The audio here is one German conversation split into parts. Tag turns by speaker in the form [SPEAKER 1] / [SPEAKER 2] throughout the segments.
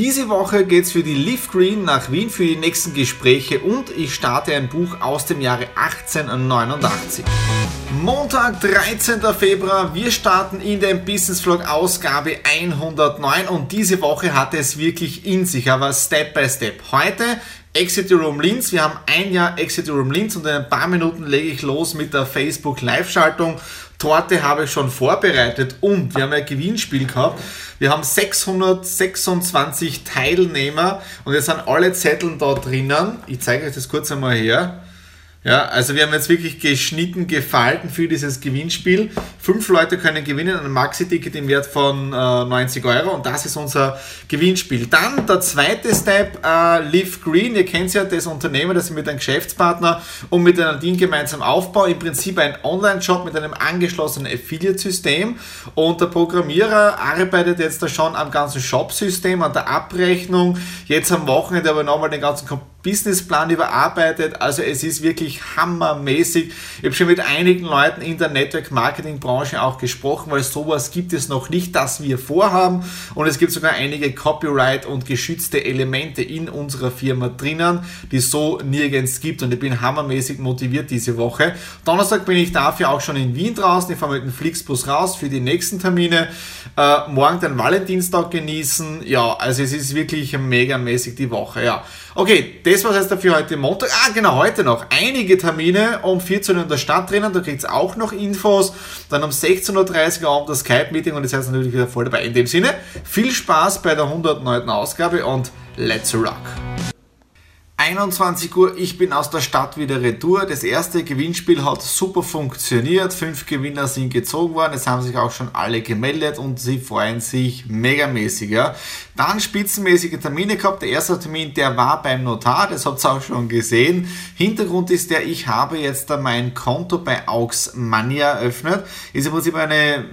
[SPEAKER 1] Diese Woche geht es für die Leaf Green nach Wien für die nächsten Gespräche und ich starte ein Buch aus dem Jahre 1889. Montag, 13. Februar, wir starten in den Business Vlog Ausgabe 109 und diese Woche hatte es wirklich in sich, aber Step by Step. Heute Exit Room Linz. Wir haben ein Jahr Exit Room Linz und in ein paar Minuten lege ich los mit der Facebook Live-Schaltung. Torte habe ich schon vorbereitet und wir haben ein Gewinnspiel gehabt. Wir haben 626 Teilnehmer und jetzt sind alle Zettel da drinnen. Ich zeige euch das kurz einmal her. Ja, also wir haben jetzt wirklich geschnitten, gefalten für dieses Gewinnspiel. Fünf Leute können gewinnen, ein Maxi-Ticket im Wert von äh, 90 Euro und das ist unser Gewinnspiel. Dann der zweite Step, äh, Live Green. Ihr kennt ja das Unternehmen, das ich mit einem Geschäftspartner und mit einer Nadine gemeinsam aufbaue. Im Prinzip ein Online-Shop mit einem angeschlossenen Affiliate-System und der Programmierer arbeitet jetzt da schon am ganzen Shop-System, an der Abrechnung. Jetzt am Wochenende aber nochmal den ganzen Businessplan überarbeitet. Also es ist wirklich hammermäßig. Ich habe schon mit einigen Leuten in der Network-Marketing-Branche auch gesprochen, weil sowas gibt es noch nicht, das wir vorhaben. Und es gibt sogar einige Copyright- und geschützte Elemente in unserer Firma drinnen, die es so nirgends gibt. Und ich bin hammermäßig motiviert diese Woche. Donnerstag bin ich dafür auch schon in Wien draußen. Ich fahre mit dem Flixbus raus für die nächsten Termine. Äh, morgen den Valentinstag genießen. Ja, also es ist wirklich megamäßig die Woche. Ja. Okay, das war es jetzt für heute Montag. Ah, genau, heute noch einige Termine um 14 Uhr in der Stadt drinnen. Da kriegt ihr auch noch Infos. Dann um 16.30 Uhr Abend das Skype-Meeting und ihr seid natürlich wieder voll dabei. In dem Sinne, viel Spaß bei der 109. Ausgabe und let's rock! 21 Uhr, ich bin aus der Stadt wieder retour. Das erste Gewinnspiel hat super funktioniert. Fünf Gewinner sind gezogen worden. Es haben sich auch schon alle gemeldet und sie freuen sich megamäßig. Ja. Dann spitzenmäßige Termine gehabt. Der erste Termin, der war beim Notar. Das habt ihr auch schon gesehen. Hintergrund ist der, ich habe jetzt mein Konto bei Aux Money eröffnet. Ist im Prinzip eine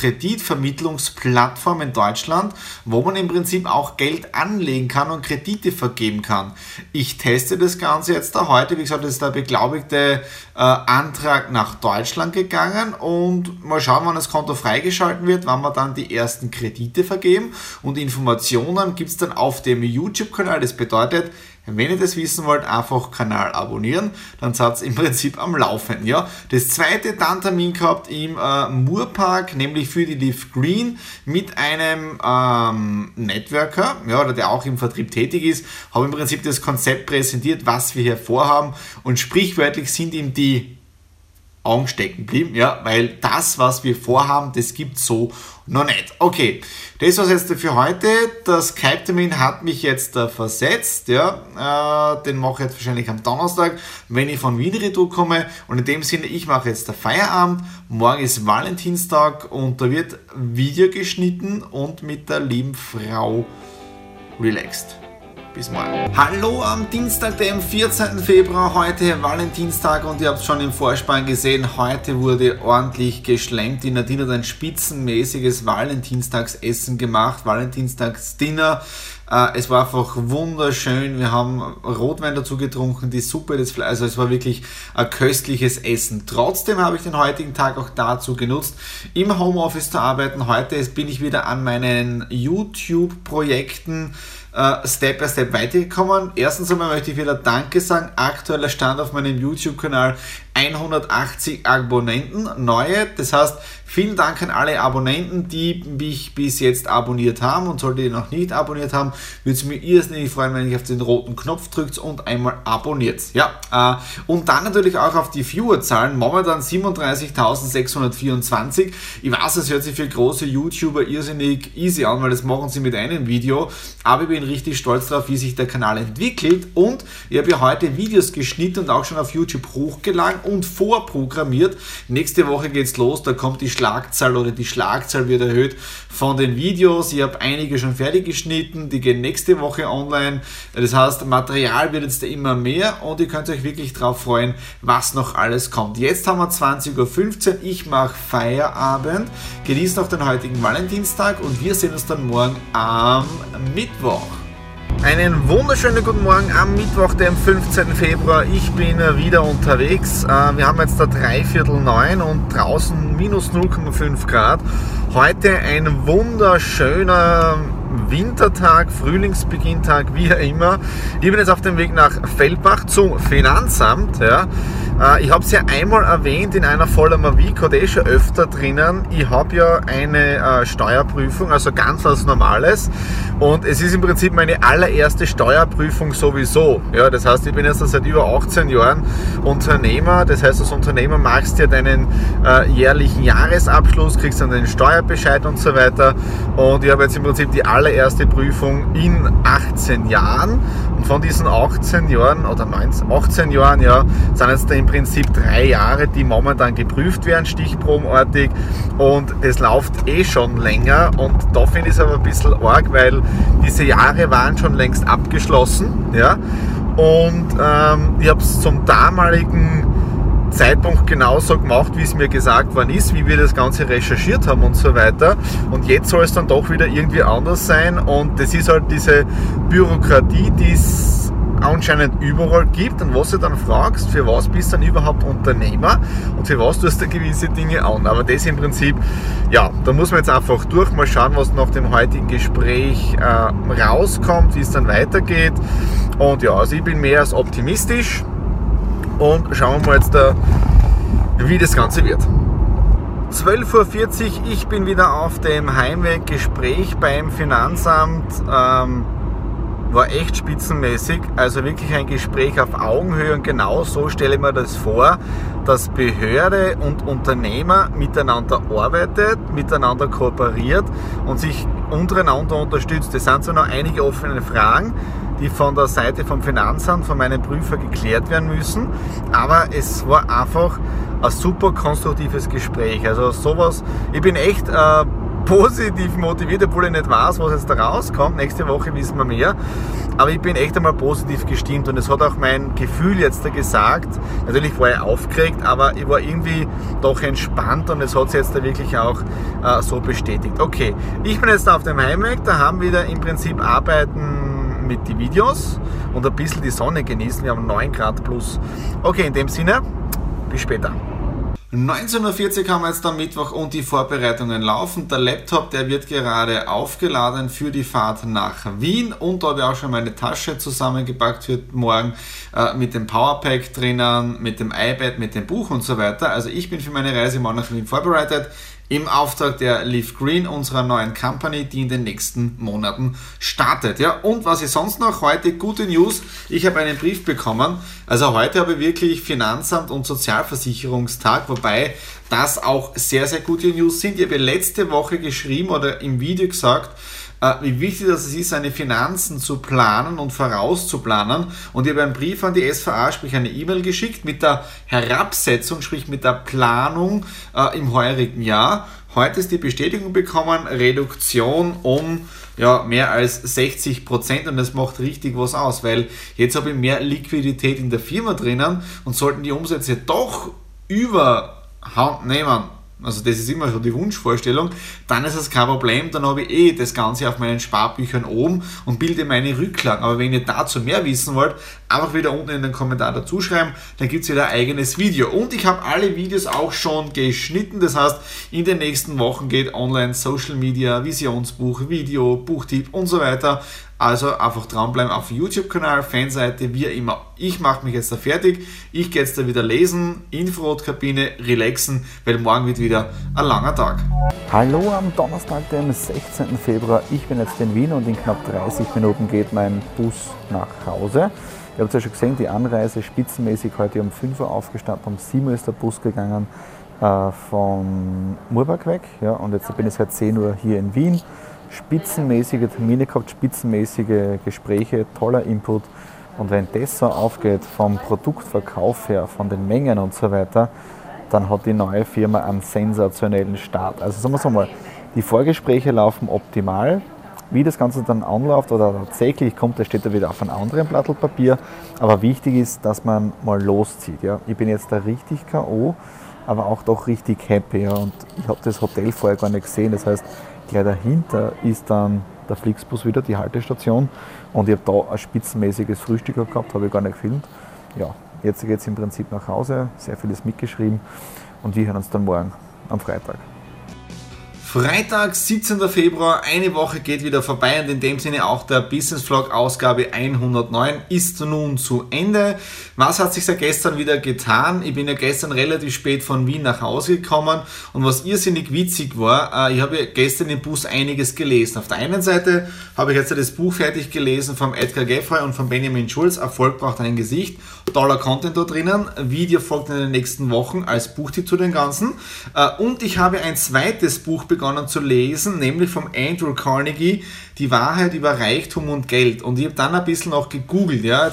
[SPEAKER 1] Kreditvermittlungsplattform in Deutschland, wo man im Prinzip auch Geld anlegen kann und Kredite vergeben kann. Ich teste das Ganze jetzt da heute. Wie gesagt, ist der beglaubigte äh, Antrag nach Deutschland gegangen und mal schauen, wann das Konto freigeschalten wird, wann wir dann die ersten Kredite vergeben und Informationen gibt es dann auf dem YouTube-Kanal. Das bedeutet, wenn ihr das wissen wollt, einfach Kanal abonnieren, dann seid ihr im Prinzip am Laufen. Ja? Das zweite dann Termin gehabt im äh, Moorpark, nämlich für die Leaf Green mit einem ähm, Networker, ja, oder der auch im Vertrieb tätig ist, habe im Prinzip das Konzept präsentiert, was wir hier vorhaben und sprichwörtlich sind ihm die Augen stecken blieben, ja, weil das, was wir vorhaben, das gibt so noch nicht. Okay, das war's jetzt für heute. Das Skype-Termin hat mich jetzt äh, versetzt, ja, äh, den mache ich jetzt wahrscheinlich am Donnerstag, wenn ich von Wien retour komme und in dem Sinne, ich mache jetzt der Feierabend, morgen ist Valentinstag und da wird Video geschnitten und mit der lieben Frau relaxed. Bis morgen. Hallo am Dienstag, dem 14. Februar, heute Valentinstag und ihr habt schon im Vorspann gesehen, heute wurde ordentlich geschlemmt. Die Nadine hat ein spitzenmäßiges Valentinstagsessen gemacht, Valentinstagsdinner. Äh, es war einfach wunderschön. Wir haben Rotwein dazu getrunken, die Suppe, das Fleisch. Also es war wirklich ein köstliches Essen. Trotzdem habe ich den heutigen Tag auch dazu genutzt, im Homeoffice zu arbeiten. Heute bin ich wieder an meinen YouTube-Projekten äh, Step by Step weitergekommen. Erstens einmal möchte ich wieder Danke sagen. Aktueller Stand auf meinem YouTube-Kanal 180 Abonnenten, neue. Das heißt, vielen Dank an alle Abonnenten, die mich bis jetzt abonniert haben und sollte ihr noch nicht abonniert haben, würde es mir irrsinnig freuen, wenn ihr auf den roten Knopf drückt und einmal abonniert. Ja, äh, und dann natürlich auch auf die Viewerzahlen. Momentan 37.624. Ich weiß, es hört sich für große YouTuber irrsinnig easy an, weil das machen sie mit einem Video. Aber ich bin richtig stolz darauf, wie sich der Kanal entwickelt. Und ich habe ja heute Videos geschnitten und auch schon auf YouTube hochgeladen und vorprogrammiert. Nächste Woche geht's los, da kommt die Schlagzahl oder die Schlagzahl wird erhöht von den Videos. Ich habe einige schon fertig geschnitten, die gehen nächste Woche online. Das heißt, Material wird jetzt immer mehr und ihr könnt euch wirklich darauf freuen, was noch alles kommt. Jetzt haben wir 20.15 Uhr, ich mache Feierabend, genießt noch den heutigen Valentinstag und wir sehen uns dann morgen am Mittwoch. Einen wunderschönen guten Morgen am Mittwoch, dem 15. Februar. Ich bin wieder unterwegs. Äh, wir haben jetzt da dreiviertel neun und draußen minus 0,5 Grad. Heute ein wunderschöner Wintertag, Frühlingsbeginntag, wie immer. Ich bin jetzt auf dem Weg nach Feldbach zum Finanzamt. Ja. Äh, ich habe es ja einmal erwähnt in einer Folge Mavico, der ist schon öfter drinnen. Ich habe ja eine äh, Steuerprüfung, also ganz was Normales. Und es ist im Prinzip meine allererste Steuerprüfung sowieso. Ja, das heißt, ich bin jetzt seit über 18 Jahren Unternehmer. Das heißt, als Unternehmer machst du ja deinen äh, jährlichen Jahresabschluss, kriegst dann den Steuerbescheid und so weiter. Und ich habe jetzt im Prinzip die allererste Prüfung in 18 Jahren. Und von diesen 18 Jahren oder 19, 18 Jahren, ja, sind jetzt im Prinzip drei Jahre, die momentan geprüft werden, stichprobenartig. Und das läuft eh schon länger. Und da finde ich es aber ein bisschen arg, weil diese Jahre waren schon längst abgeschlossen. Ja? Und ähm, ich habe es zum damaligen Zeitpunkt genauso gemacht, wie es mir gesagt worden ist, wie wir das Ganze recherchiert haben und so weiter. Und jetzt soll es dann doch wieder irgendwie anders sein. Und das ist halt diese Bürokratie, die es anscheinend überall gibt und was du dann fragst, für was bist du dann überhaupt Unternehmer und für was tust du gewisse Dinge an. Aber das im Prinzip, ja, da muss man jetzt einfach durch, mal schauen, was nach dem heutigen Gespräch äh, rauskommt, wie es dann weitergeht. Und ja, also ich bin mehr als optimistisch und schauen wir mal jetzt, da, wie das Ganze wird. 12.40 Uhr, ich bin wieder auf dem Heimweg, Gespräch beim Finanzamt. Ähm, war echt spitzenmäßig, also wirklich ein Gespräch auf Augenhöhe und genau so stelle ich mir das vor, dass Behörde und Unternehmer miteinander arbeitet, miteinander kooperiert und sich untereinander unterstützt. Es sind so noch einige offene Fragen, die von der Seite vom Finanzamt, von meinem Prüfer geklärt werden müssen. Aber es war einfach ein super konstruktives Gespräch. Also sowas, ich bin echt äh, positiv motiviert, obwohl ich nicht weiß, was jetzt da rauskommt. Nächste Woche wissen wir mehr. Aber ich bin echt einmal positiv gestimmt und es hat auch mein Gefühl jetzt da gesagt. Natürlich war ich aufgeregt, aber ich war irgendwie doch entspannt und es hat sich jetzt da wirklich auch äh, so bestätigt. Okay, ich bin jetzt auf dem Heimweg, da haben wir wieder im Prinzip Arbeiten mit den Videos und ein bisschen die Sonne genießen. Wir haben 9 Grad plus. Okay, in dem Sinne, bis später. 19.40 Uhr haben wir jetzt am Mittwoch und die Vorbereitungen laufen. Der Laptop, der wird gerade aufgeladen für die Fahrt nach Wien und da habe ich auch schon meine Tasche zusammengepackt für morgen äh, mit dem Powerpack drinnen, mit dem iPad, mit dem Buch und so weiter. Also ich bin für meine Reise mal nach Wien vorbereitet im Auftrag der Leaf Green, unserer neuen Company, die in den nächsten Monaten startet. Ja, und was ist sonst noch? Heute gute News. Ich habe einen Brief bekommen. Also heute habe ich wirklich Finanzamt und Sozialversicherungstag, wobei das auch sehr, sehr gute News sind. Ich habe letzte Woche geschrieben oder im Video gesagt, wie wichtig das ist, seine Finanzen zu planen und vorauszuplanen. Und ich habe einen Brief an die SVA, sprich eine E-Mail geschickt mit der Herabsetzung, sprich mit der Planung äh, im heurigen Jahr. Heute ist die Bestätigung bekommen, Reduktion um ja, mehr als 60 Prozent und das macht richtig was aus, weil jetzt habe ich mehr Liquidität in der Firma drinnen und sollten die Umsätze doch überhand nehmen, also das ist immer so die Wunschvorstellung, dann ist es kein Problem, dann habe ich eh das Ganze auf meinen Sparbüchern oben und bilde meine Rücklagen. Aber wenn ihr dazu mehr wissen wollt, einfach wieder unten in den Kommentar dazu schreiben, dann gibt es wieder ein eigenes Video. Und ich habe alle Videos auch schon geschnitten, das heißt, in den nächsten Wochen geht online Social Media, Visionsbuch, Video, Buchtipp und so weiter Also einfach dranbleiben auf YouTube-Kanal, Fanseite, wie immer. Ich mache mich jetzt da fertig. Ich gehe jetzt da wieder lesen, Infrarotkabine, relaxen, weil morgen wird wieder ein langer Tag.
[SPEAKER 2] Hallo am Donnerstag, dem 16. Februar. Ich bin jetzt in Wien und in knapp 30 Minuten geht mein Bus nach Hause. Ihr habt ja schon gesehen, die Anreise spitzenmäßig heute um 5 Uhr aufgestanden, um 7 Uhr ist der Bus gegangen äh, von Murbach weg. Ja, und jetzt bin ich seit 10 Uhr hier in Wien spitzenmäßige Termine gehabt, spitzenmäßige Gespräche, toller Input. Und wenn das so aufgeht vom Produktverkauf her, von den Mengen und so weiter, dann hat die neue Firma einen sensationellen Start. Also sagen wir so mal, die Vorgespräche laufen optimal. Wie das Ganze dann anläuft oder tatsächlich kommt, das steht da wieder auf einem anderen Blatt Papier. Aber wichtig ist, dass man mal loszieht. Ja. Ich bin jetzt da richtig K.O., aber auch doch richtig happy. Ja. Und ich habe das Hotel vorher gar nicht gesehen. Das heißt, Gleich dahinter ist dann der Flixbus wieder, die Haltestation. Und ich habe da ein spitzenmäßiges Frühstück gehabt, habe ich gar nicht gefilmt. Ja, jetzt geht es im Prinzip nach Hause, sehr vieles mitgeschrieben und wir hören uns dann morgen am Freitag.
[SPEAKER 1] Freitag, 17. Februar, eine Woche geht wieder vorbei und in dem Sinne auch der Business Vlog Ausgabe 109 ist nun zu Ende. Was hat sich seit gestern wieder getan? Ich bin ja gestern relativ spät von Wien nach Hause gekommen und was irrsinnig witzig war, äh, ich habe gestern im Bus einiges gelesen. Auf der einen Seite habe ich jetzt das Buch fertig gelesen vom Edgar Geffroy und von Benjamin Schulz, Erfolg braucht ein Gesicht. Toller Content da drinnen. Video folgt in den nächsten Wochen als Buchtipp zu den ganzen. Äh, und ich habe ein zweites Buch bekommen begonnen zu lesen, nämlich vom Andrew Carnegie, Die Wahrheit über Reichtum und Geld. Und ich habe dann ein bisschen auch gegoogelt, ja,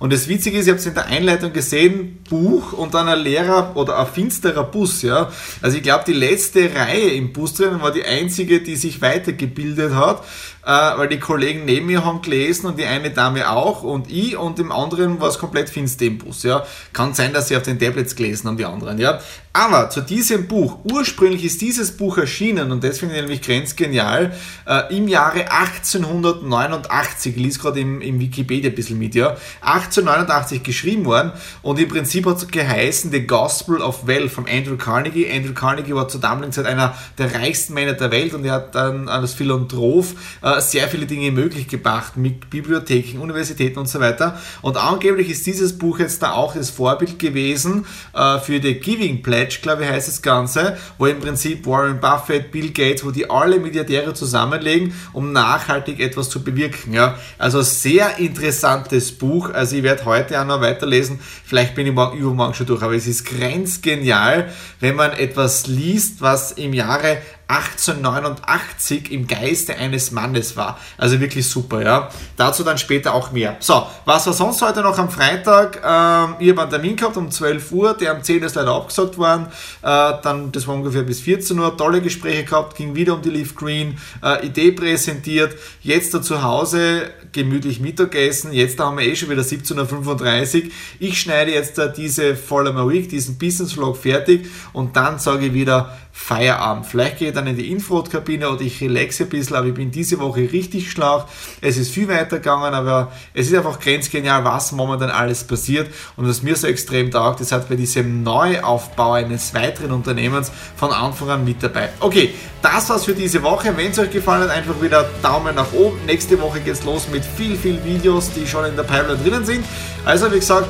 [SPEAKER 1] und das Witzige ist, ich habe es in der Einleitung gesehen, Buch und dann ein leerer oder ein finsterer Bus, ja. Also ich glaube, die letzte Reihe im Bus drin war die einzige, die sich weitergebildet hat äh, weil die Kollegen neben mir haben gelesen und die eine Dame auch und ich und im anderen war es komplett finster im Bus. Ja. Kann sein, dass sie auf den Tablets gelesen haben, die anderen. Ja. Aber zu diesem Buch, ursprünglich ist dieses Buch erschienen und das finde ich nämlich grenzgenial, äh, im Jahre 1889, ich lese gerade im, im Wikipedia ein bisschen mit, ja, 1889 geschrieben worden und im Prinzip hat es geheißen The Gospel of Wealth von Andrew Carnegie. Andrew Carnegie war zur damaligen Zeit einer der reichsten Männer der Welt und er hat dann als Philanthrop äh, sehr viele Dinge möglich gemacht mit Bibliotheken, Universitäten und so weiter. Und angeblich ist dieses Buch jetzt da auch das Vorbild gewesen äh, für die Giving Pledge, glaube ich, heißt das Ganze, wo im Prinzip Warren Buffett, Bill Gates, wo die alle Milliardäre zusammenlegen, um nachhaltig etwas zu bewirken. Ja? Also sehr interessantes Buch. Also ich werde heute auch noch weiterlesen. Vielleicht bin ich morgen übermorgen schon durch, aber es ist grenzgenial, wenn man etwas liest, was im Jahre 1889 im Geiste eines Mannes war. Also wirklich super, ja. Dazu dann später auch mehr. So, was war sonst heute noch am Freitag? Ähm, ich habe einen Termin gehabt um 12 Uhr, der um 10 Uhr ist leider abgesagt worden. Äh, dann, das war ungefähr bis 14 Uhr, tolle Gespräche gehabt, ging wieder um die Leaf Green, äh, Idee präsentiert, jetzt da zu Hause gemütlich Mittagessen, jetzt da haben wir eh schon wieder 17.35 Uhr. Ich schneide jetzt da diese My Week, diesen Business Vlog fertig und dann sage ich wieder, Feierabend. Vielleicht gehe ich dann in die Infrarotkabine oder ich relaxe ein bisschen, aber ich bin diese Woche richtig schlauch. Es ist viel weiter gegangen, aber es ist einfach grenzgenial, was momentan alles passiert und was mir so extrem taugt, das hat bei diesem Neuaufbau eines weiteren Unternehmens von Anfang an mit dabei. Okay, das war's für diese Woche. Wenn es euch gefallen hat, einfach wieder Daumen nach oben. Nächste Woche geht's los mit viel, viel Videos, die schon in der Pipeline drinnen sind. Also wie gesagt,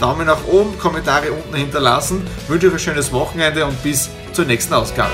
[SPEAKER 1] Daumen nach oben, Kommentare unten hinterlassen. Wünsche euch ein schönes Wochenende und bis zur nächsten Ausgabe.